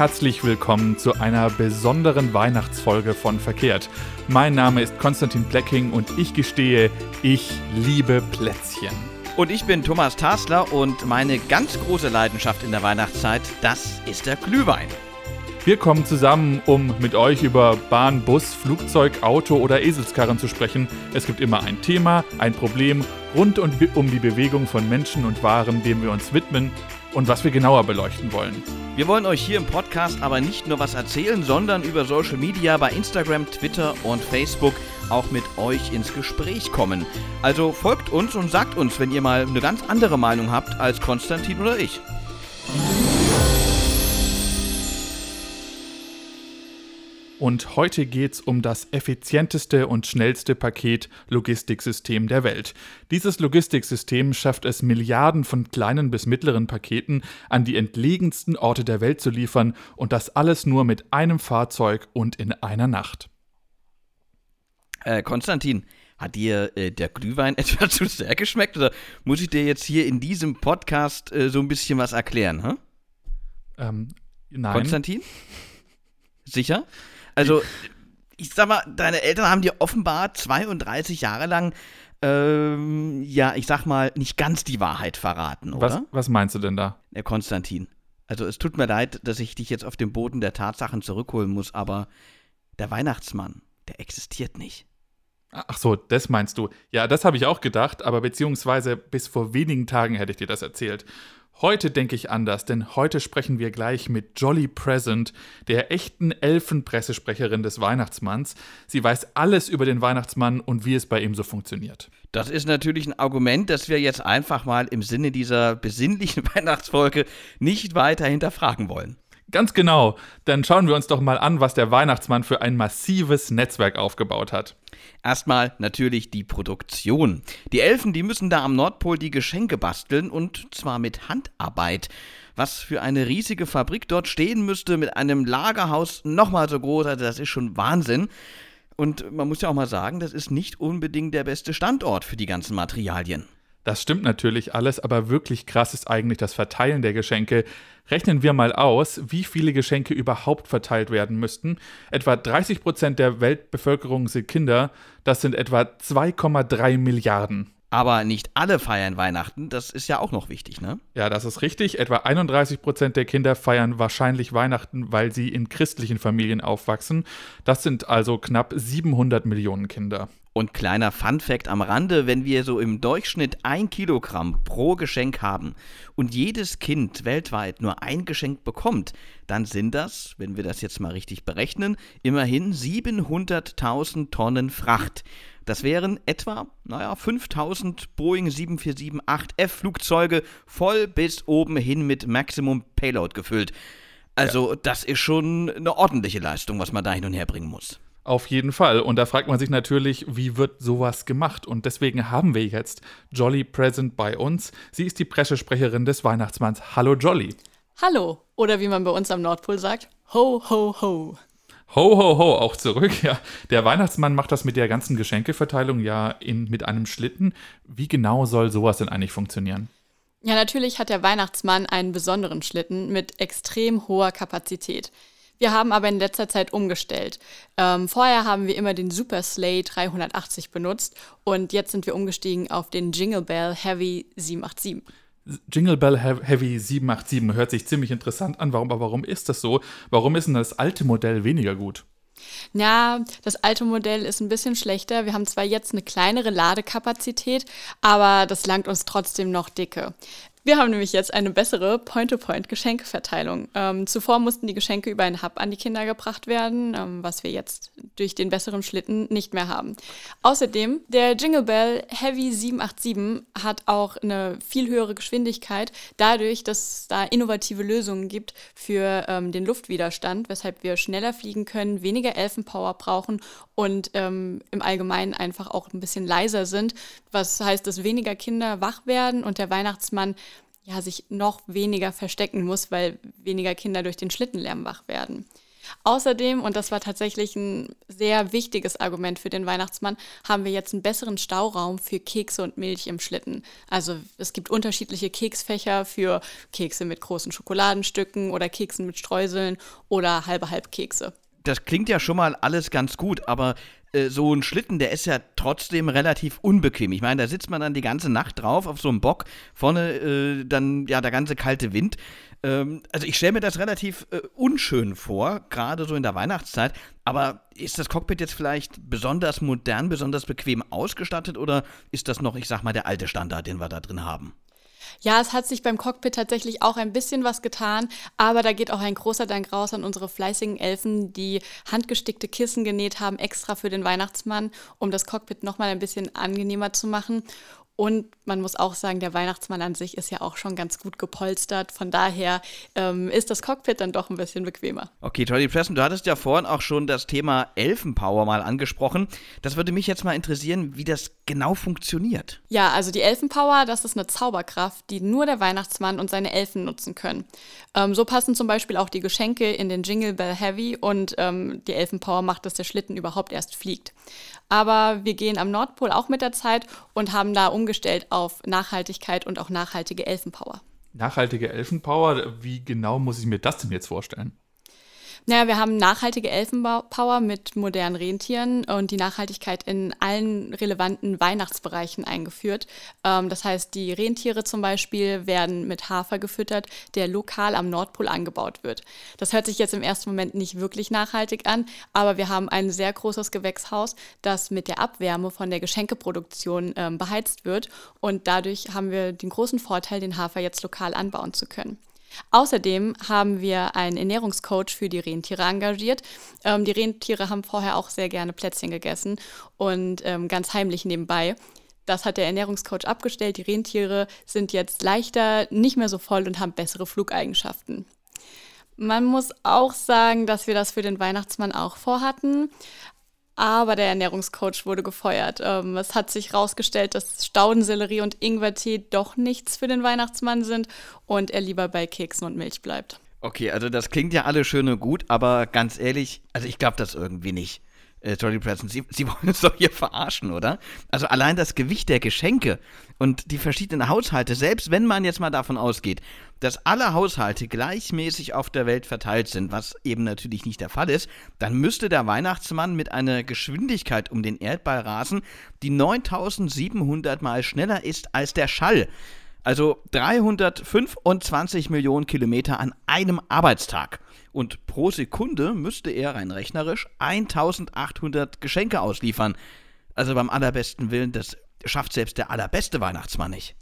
herzlich willkommen zu einer besonderen Weihnachtsfolge von Verkehrt. Mein Name ist Konstantin Blecking und ich gestehe, ich liebe Plätzchen. Und ich bin Thomas Tasler und meine ganz große Leidenschaft in der Weihnachtszeit, das ist der Glühwein. Wir kommen zusammen, um mit euch über Bahn, Bus, Flugzeug, Auto oder Eselskarren zu sprechen. Es gibt immer ein Thema, ein Problem rund um die Bewegung von Menschen und Waren, dem wir uns widmen und was wir genauer beleuchten wollen. Wir wollen euch hier im Podcast aber nicht nur was erzählen, sondern über Social Media bei Instagram, Twitter und Facebook auch mit euch ins Gespräch kommen. Also folgt uns und sagt uns, wenn ihr mal eine ganz andere Meinung habt als Konstantin oder ich. Und heute geht es um das effizienteste und schnellste Paket Logistiksystem der Welt. Dieses Logistiksystem schafft es, Milliarden von kleinen bis mittleren Paketen an die entlegensten Orte der Welt zu liefern und das alles nur mit einem Fahrzeug und in einer Nacht. Äh, Konstantin, hat dir äh, der Glühwein etwa zu sehr geschmeckt oder muss ich dir jetzt hier in diesem Podcast äh, so ein bisschen was erklären? Hm? Ähm, nein. Konstantin? Sicher? Also, ich sag mal, deine Eltern haben dir offenbar 32 Jahre lang, ähm, ja, ich sag mal, nicht ganz die Wahrheit verraten, oder? Was, was meinst du denn da? Der Konstantin. Also, es tut mir leid, dass ich dich jetzt auf den Boden der Tatsachen zurückholen muss, aber der Weihnachtsmann, der existiert nicht. Ach so, das meinst du. Ja, das habe ich auch gedacht, aber beziehungsweise bis vor wenigen Tagen hätte ich dir das erzählt. Heute denke ich anders, denn heute sprechen wir gleich mit Jolly Present, der echten Elfenpressesprecherin des Weihnachtsmanns. Sie weiß alles über den Weihnachtsmann und wie es bei ihm so funktioniert. Das ist natürlich ein Argument, das wir jetzt einfach mal im Sinne dieser besinnlichen Weihnachtsfolge nicht weiter hinterfragen wollen. Ganz genau. Dann schauen wir uns doch mal an, was der Weihnachtsmann für ein massives Netzwerk aufgebaut hat. Erstmal natürlich die Produktion. Die Elfen, die müssen da am Nordpol die Geschenke basteln und zwar mit Handarbeit. Was für eine riesige Fabrik dort stehen müsste mit einem Lagerhaus nochmal so groß, also das ist schon Wahnsinn. Und man muss ja auch mal sagen, das ist nicht unbedingt der beste Standort für die ganzen Materialien. Das stimmt natürlich alles, aber wirklich krass ist eigentlich das Verteilen der Geschenke. Rechnen wir mal aus, wie viele Geschenke überhaupt verteilt werden müssten. Etwa 30 Prozent der Weltbevölkerung sind Kinder. Das sind etwa 2,3 Milliarden. Aber nicht alle feiern Weihnachten, das ist ja auch noch wichtig, ne? Ja, das ist richtig. Etwa 31 Prozent der Kinder feiern wahrscheinlich Weihnachten, weil sie in christlichen Familien aufwachsen. Das sind also knapp 700 Millionen Kinder. Und kleiner Fun-Fact am Rande: Wenn wir so im Durchschnitt ein Kilogramm pro Geschenk haben und jedes Kind weltweit nur ein Geschenk bekommt, dann sind das, wenn wir das jetzt mal richtig berechnen, immerhin 700.000 Tonnen Fracht. Das wären etwa, naja, 5000 Boeing 747-8F Flugzeuge voll bis oben hin mit Maximum Payload gefüllt. Also, ja. das ist schon eine ordentliche Leistung, was man da hin und her bringen muss. Auf jeden Fall. Und da fragt man sich natürlich, wie wird sowas gemacht? Und deswegen haben wir jetzt Jolly Present bei uns. Sie ist die Pressesprecherin des Weihnachtsmanns. Hallo Jolly. Hallo. Oder wie man bei uns am Nordpol sagt, ho, ho, ho. Ho, ho, ho, auch zurück, ja. Der Weihnachtsmann macht das mit der ganzen Geschenkeverteilung ja in, mit einem Schlitten. Wie genau soll sowas denn eigentlich funktionieren? Ja, natürlich hat der Weihnachtsmann einen besonderen Schlitten mit extrem hoher Kapazität. Wir haben aber in letzter Zeit umgestellt. Ähm, vorher haben wir immer den Super Sleigh 380 benutzt und jetzt sind wir umgestiegen auf den Jingle Bell Heavy 787. Jingle Bell Heavy 787 hört sich ziemlich interessant an. Warum, aber warum ist das so? Warum ist denn das alte Modell weniger gut? Ja, das alte Modell ist ein bisschen schlechter. Wir haben zwar jetzt eine kleinere Ladekapazität, aber das langt uns trotzdem noch dicke. Wir haben nämlich jetzt eine bessere Point-to-Point-Geschenkeverteilung. Ähm, zuvor mussten die Geschenke über einen Hub an die Kinder gebracht werden, ähm, was wir jetzt durch den besseren Schlitten nicht mehr haben. Außerdem, der Jingle Bell Heavy 787 hat auch eine viel höhere Geschwindigkeit, dadurch, dass es da innovative Lösungen gibt für ähm, den Luftwiderstand, weshalb wir schneller fliegen können, weniger Elfenpower brauchen und ähm, im Allgemeinen einfach auch ein bisschen leiser sind, was heißt, dass weniger Kinder wach werden und der Weihnachtsmann ja, sich noch weniger verstecken muss, weil weniger Kinder durch den Schlittenlärm wach werden. Außerdem, und das war tatsächlich ein sehr wichtiges Argument für den Weihnachtsmann, haben wir jetzt einen besseren Stauraum für Kekse und Milch im Schlitten. Also es gibt unterschiedliche Keksfächer für Kekse mit großen Schokoladenstücken oder Keksen mit Streuseln oder halbe Halbkekse. Das klingt ja schon mal alles ganz gut, aber äh, so ein Schlitten, der ist ja trotzdem relativ unbequem. Ich meine, da sitzt man dann die ganze Nacht drauf auf so einem Bock, vorne äh, dann ja der ganze kalte Wind. Ähm, also ich stelle mir das relativ äh, unschön vor, gerade so in der Weihnachtszeit. Aber ist das Cockpit jetzt vielleicht besonders modern, besonders bequem ausgestattet oder ist das noch, ich sag mal, der alte Standard, den wir da drin haben? Ja, es hat sich beim Cockpit tatsächlich auch ein bisschen was getan, aber da geht auch ein großer Dank raus an unsere fleißigen Elfen, die handgestickte Kissen genäht haben, extra für den Weihnachtsmann, um das Cockpit nochmal ein bisschen angenehmer zu machen. Und man muss auch sagen, der Weihnachtsmann an sich ist ja auch schon ganz gut gepolstert. Von daher ähm, ist das Cockpit dann doch ein bisschen bequemer. Okay, Tolly Preston, du hattest ja vorhin auch schon das Thema Elfenpower mal angesprochen. Das würde mich jetzt mal interessieren, wie das genau funktioniert. Ja, also die Elfenpower, das ist eine Zauberkraft, die nur der Weihnachtsmann und seine Elfen nutzen können. Ähm, so passen zum Beispiel auch die Geschenke in den Jingle Bell Heavy und ähm, die Elfenpower macht, dass der Schlitten überhaupt erst fliegt. Aber wir gehen am Nordpol auch mit der Zeit und haben da umgestellt auf Nachhaltigkeit und auch nachhaltige Elfenpower. Nachhaltige Elfenpower, wie genau muss ich mir das denn jetzt vorstellen? Naja, wir haben nachhaltige Elfenpower mit modernen Rentieren und die Nachhaltigkeit in allen relevanten Weihnachtsbereichen eingeführt. Ähm, das heißt, die Rentiere zum Beispiel werden mit Hafer gefüttert, der lokal am Nordpol angebaut wird. Das hört sich jetzt im ersten Moment nicht wirklich nachhaltig an, aber wir haben ein sehr großes Gewächshaus, das mit der Abwärme von der Geschenkeproduktion ähm, beheizt wird und dadurch haben wir den großen Vorteil, den Hafer jetzt lokal anbauen zu können. Außerdem haben wir einen Ernährungscoach für die Rentiere engagiert. Ähm, die Rentiere haben vorher auch sehr gerne Plätzchen gegessen und ähm, ganz heimlich nebenbei. Das hat der Ernährungscoach abgestellt. Die Rentiere sind jetzt leichter, nicht mehr so voll und haben bessere Flugeigenschaften. Man muss auch sagen, dass wir das für den Weihnachtsmann auch vorhatten aber der Ernährungscoach wurde gefeuert. Ähm, es hat sich herausgestellt, dass Staudensellerie und Ingwertee doch nichts für den Weihnachtsmann sind und er lieber bei Keksen und Milch bleibt. Okay, also das klingt ja alles schön und gut, aber ganz ehrlich, also ich glaube das irgendwie nicht äh, Jolly Presents. Sie, Sie wollen uns doch hier verarschen, oder? Also allein das Gewicht der Geschenke und die verschiedenen Haushalte, selbst wenn man jetzt mal davon ausgeht, dass alle Haushalte gleichmäßig auf der Welt verteilt sind, was eben natürlich nicht der Fall ist, dann müsste der Weihnachtsmann mit einer Geschwindigkeit um den Erdball rasen, die 9700 Mal schneller ist als der Schall. Also 325 Millionen Kilometer an einem Arbeitstag. Und pro Sekunde müsste er rein rechnerisch 1800 Geschenke ausliefern. Also beim allerbesten Willen, das schafft selbst der allerbeste Weihnachtsmann nicht.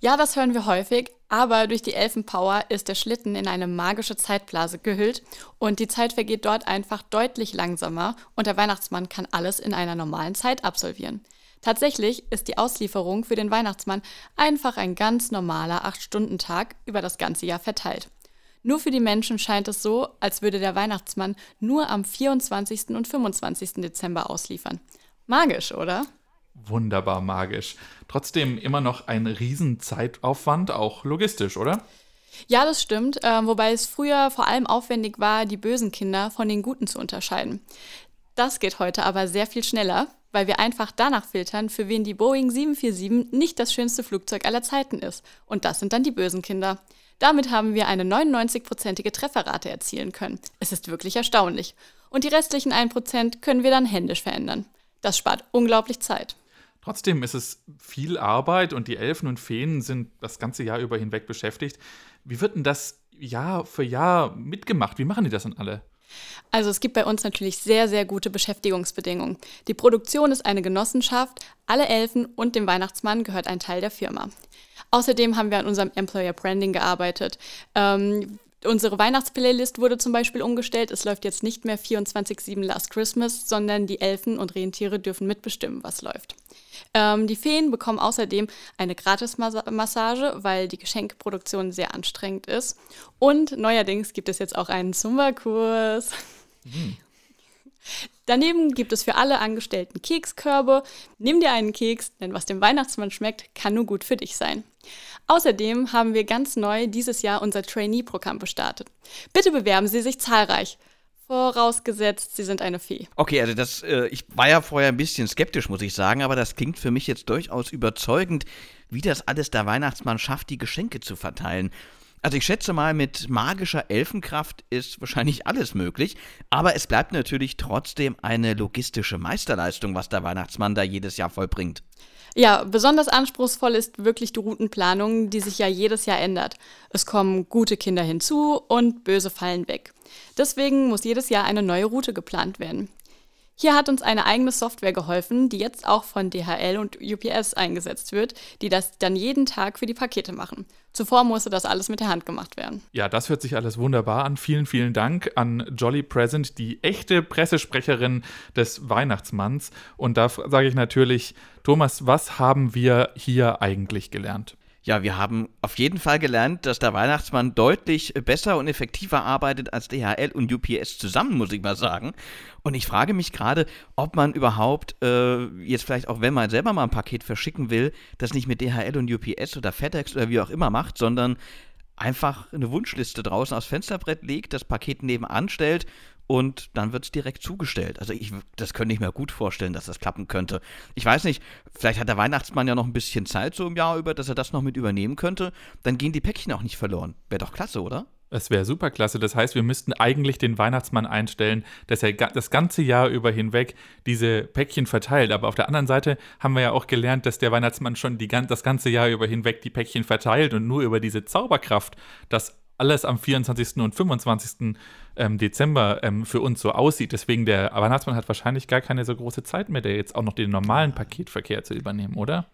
Ja, das hören wir häufig, aber durch die Elfenpower ist der Schlitten in eine magische Zeitblase gehüllt und die Zeit vergeht dort einfach deutlich langsamer und der Weihnachtsmann kann alles in einer normalen Zeit absolvieren. Tatsächlich ist die Auslieferung für den Weihnachtsmann einfach ein ganz normaler 8-Stunden-Tag über das ganze Jahr verteilt. Nur für die Menschen scheint es so, als würde der Weihnachtsmann nur am 24. und 25. Dezember ausliefern. Magisch, oder? Wunderbar magisch. Trotzdem immer noch ein Riesenzeitaufwand, auch logistisch, oder? Ja, das stimmt, äh, wobei es früher vor allem aufwendig war, die bösen Kinder von den guten zu unterscheiden. Das geht heute aber sehr viel schneller, weil wir einfach danach filtern, für wen die Boeing 747 nicht das schönste Flugzeug aller Zeiten ist. Und das sind dann die bösen Kinder. Damit haben wir eine 99-prozentige Trefferrate erzielen können. Es ist wirklich erstaunlich. Und die restlichen 1% können wir dann händisch verändern. Das spart unglaublich Zeit. Trotzdem ist es viel Arbeit und die Elfen und Feen sind das ganze Jahr über hinweg beschäftigt. Wie wird denn das Jahr für Jahr mitgemacht? Wie machen die das denn alle? Also es gibt bei uns natürlich sehr, sehr gute Beschäftigungsbedingungen. Die Produktion ist eine Genossenschaft, alle Elfen und dem Weihnachtsmann gehört ein Teil der Firma. Außerdem haben wir an unserem Employer Branding gearbeitet. Ähm, unsere Weihnachtsplaylist wurde zum Beispiel umgestellt. Es läuft jetzt nicht mehr 24-7 Last Christmas, sondern die Elfen und Rentiere dürfen mitbestimmen, was läuft. Ähm, die Feen bekommen außerdem eine Gratismassage, weil die Geschenkproduktion sehr anstrengend ist. Und neuerdings gibt es jetzt auch einen Zumba-Kurs. Mhm. Daneben gibt es für alle Angestellten Kekskörbe. Nimm dir einen Keks, denn was dem Weihnachtsmann schmeckt, kann nur gut für dich sein. Außerdem haben wir ganz neu dieses Jahr unser Trainee-Programm gestartet. Bitte bewerben Sie sich zahlreich. Vorausgesetzt, sie sind eine Fee. Okay, also das, äh, ich war ja vorher ein bisschen skeptisch, muss ich sagen, aber das klingt für mich jetzt durchaus überzeugend, wie das alles der Weihnachtsmann schafft, die Geschenke zu verteilen. Also ich schätze mal, mit magischer Elfenkraft ist wahrscheinlich alles möglich, aber es bleibt natürlich trotzdem eine logistische Meisterleistung, was der Weihnachtsmann da jedes Jahr vollbringt. Ja, besonders anspruchsvoll ist wirklich die Routenplanung, die sich ja jedes Jahr ändert. Es kommen gute Kinder hinzu und böse fallen weg. Deswegen muss jedes Jahr eine neue Route geplant werden. Hier hat uns eine eigene Software geholfen, die jetzt auch von DHL und UPS eingesetzt wird, die das dann jeden Tag für die Pakete machen. Zuvor musste das alles mit der Hand gemacht werden. Ja, das hört sich alles wunderbar an. Vielen, vielen Dank an Jolly Present, die echte Pressesprecherin des Weihnachtsmanns. Und da sage ich natürlich, Thomas, was haben wir hier eigentlich gelernt? Ja, wir haben auf jeden Fall gelernt, dass der Weihnachtsmann deutlich besser und effektiver arbeitet als DHL und UPS zusammen, muss ich mal sagen. Und ich frage mich gerade, ob man überhaupt äh, jetzt vielleicht auch, wenn man selber mal ein Paket verschicken will, das nicht mit DHL und UPS oder FedEx oder wie auch immer macht, sondern einfach eine Wunschliste draußen aufs Fensterbrett legt, das Paket nebenan stellt und dann wird es direkt zugestellt. Also ich, das könnte ich mir gut vorstellen, dass das klappen könnte. Ich weiß nicht, vielleicht hat der Weihnachtsmann ja noch ein bisschen Zeit so im Jahr über, dass er das noch mit übernehmen könnte. Dann gehen die Päckchen auch nicht verloren. Wäre doch klasse, oder? Es wäre super klasse. Das heißt, wir müssten eigentlich den Weihnachtsmann einstellen, dass er das ganze Jahr über hinweg diese Päckchen verteilt. Aber auf der anderen Seite haben wir ja auch gelernt, dass der Weihnachtsmann schon die, das ganze Jahr über hinweg die Päckchen verteilt und nur über diese Zauberkraft, dass alles am 24. und 25. Ähm, Dezember ähm, für uns so aussieht. Deswegen der Weihnachtsmann hat wahrscheinlich gar keine so große Zeit mehr, der jetzt auch noch den normalen Paketverkehr zu übernehmen, oder?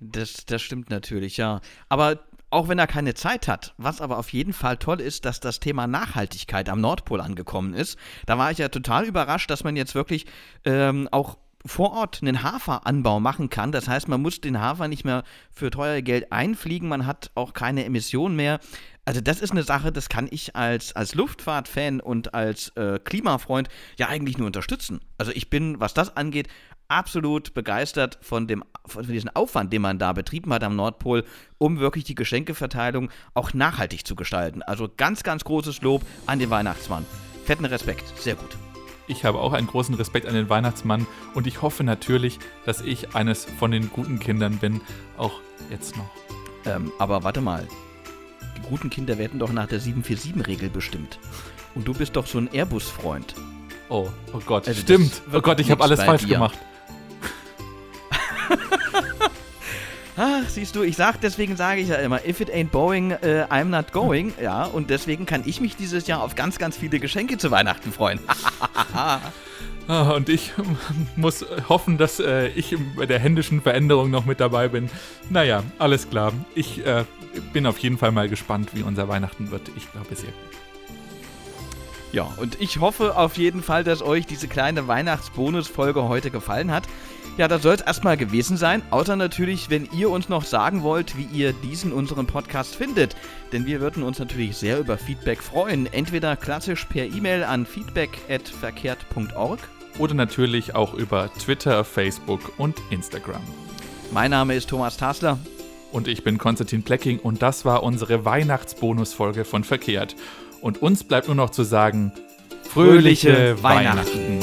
Das, das stimmt natürlich, ja. Aber auch wenn er keine Zeit hat, was aber auf jeden Fall toll ist, dass das Thema Nachhaltigkeit am Nordpol angekommen ist. Da war ich ja total überrascht, dass man jetzt wirklich ähm, auch vor Ort einen Haferanbau machen kann. Das heißt, man muss den Hafer nicht mehr für teuer Geld einfliegen, man hat auch keine Emissionen mehr. Also das ist eine Sache, das kann ich als, als Luftfahrtfan und als äh, Klimafreund ja eigentlich nur unterstützen. Also ich bin, was das angeht, absolut begeistert von, dem, von diesem Aufwand, den man da betrieben hat am Nordpol, um wirklich die Geschenkeverteilung auch nachhaltig zu gestalten. Also ganz, ganz großes Lob an den Weihnachtsmann. Fetten Respekt, sehr gut. Ich habe auch einen großen Respekt an den Weihnachtsmann und ich hoffe natürlich, dass ich eines von den guten Kindern bin, auch jetzt noch. Ähm, aber warte mal, die guten Kinder werden doch nach der 747-Regel bestimmt. Und du bist doch so ein Airbus-Freund. Oh, oh Gott, also stimmt. Oh Gott, ich habe alles falsch dir. gemacht. Ach, siehst du, ich sag, deswegen sage ich ja immer, if it ain't Boeing, uh, I'm not going. Ja, und deswegen kann ich mich dieses Jahr auf ganz, ganz viele Geschenke zu Weihnachten freuen. Ah, und ich muss hoffen, dass äh, ich bei der händischen Veränderung noch mit dabei bin. Naja, alles klar. Ich äh, bin auf jeden Fall mal gespannt, wie unser Weihnachten wird. Ich glaube, sehr gut. Ja, und ich hoffe auf jeden Fall, dass euch diese kleine Weihnachtsbonus-Folge heute gefallen hat. Ja, das soll es erstmal gewesen sein. Außer natürlich, wenn ihr uns noch sagen wollt, wie ihr diesen unseren Podcast findet. Denn wir würden uns natürlich sehr über Feedback freuen. Entweder klassisch per E-Mail an feedback.verkehrt.org oder natürlich auch über Twitter, Facebook und Instagram. Mein Name ist Thomas Tasler. Und ich bin Konstantin Plecking und das war unsere Weihnachtsbonusfolge von Verkehrt. Und uns bleibt nur noch zu sagen, fröhliche, fröhliche Weihnachten. Weihnachten.